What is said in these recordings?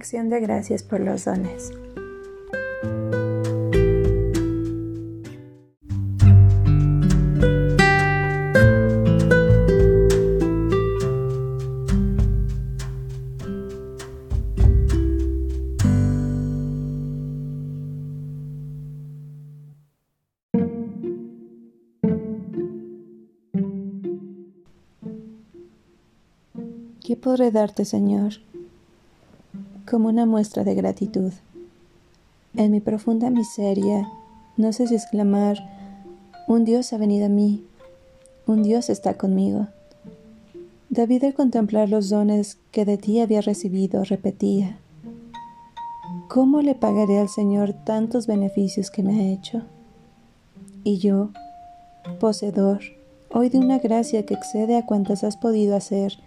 Acción de gracias por los dones. ¿Qué podré darte, Señor? Como una muestra de gratitud. En mi profunda miseria, no sé si exclamar, un Dios ha venido a mí, un Dios está conmigo. David al contemplar los dones que de ti había recibido, repetía, ¿cómo le pagaré al Señor tantos beneficios que me ha hecho? Y yo, poseedor, hoy de una gracia que excede a cuantas has podido hacer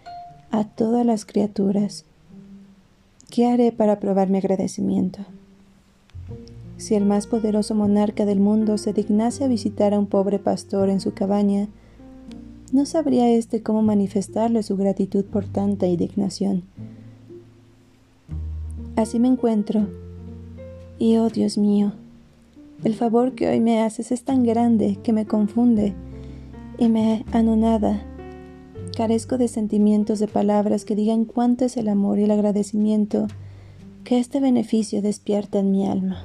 a todas las criaturas, ¿Qué haré para probar mi agradecimiento? Si el más poderoso monarca del mundo se dignase a visitar a un pobre pastor en su cabaña, no sabría éste cómo manifestarle su gratitud por tanta indignación. Así me encuentro, y oh Dios mío, el favor que hoy me haces es tan grande que me confunde y me anonada Carezco de sentimientos, de palabras que digan cuánto es el amor y el agradecimiento que este beneficio despierta en mi alma.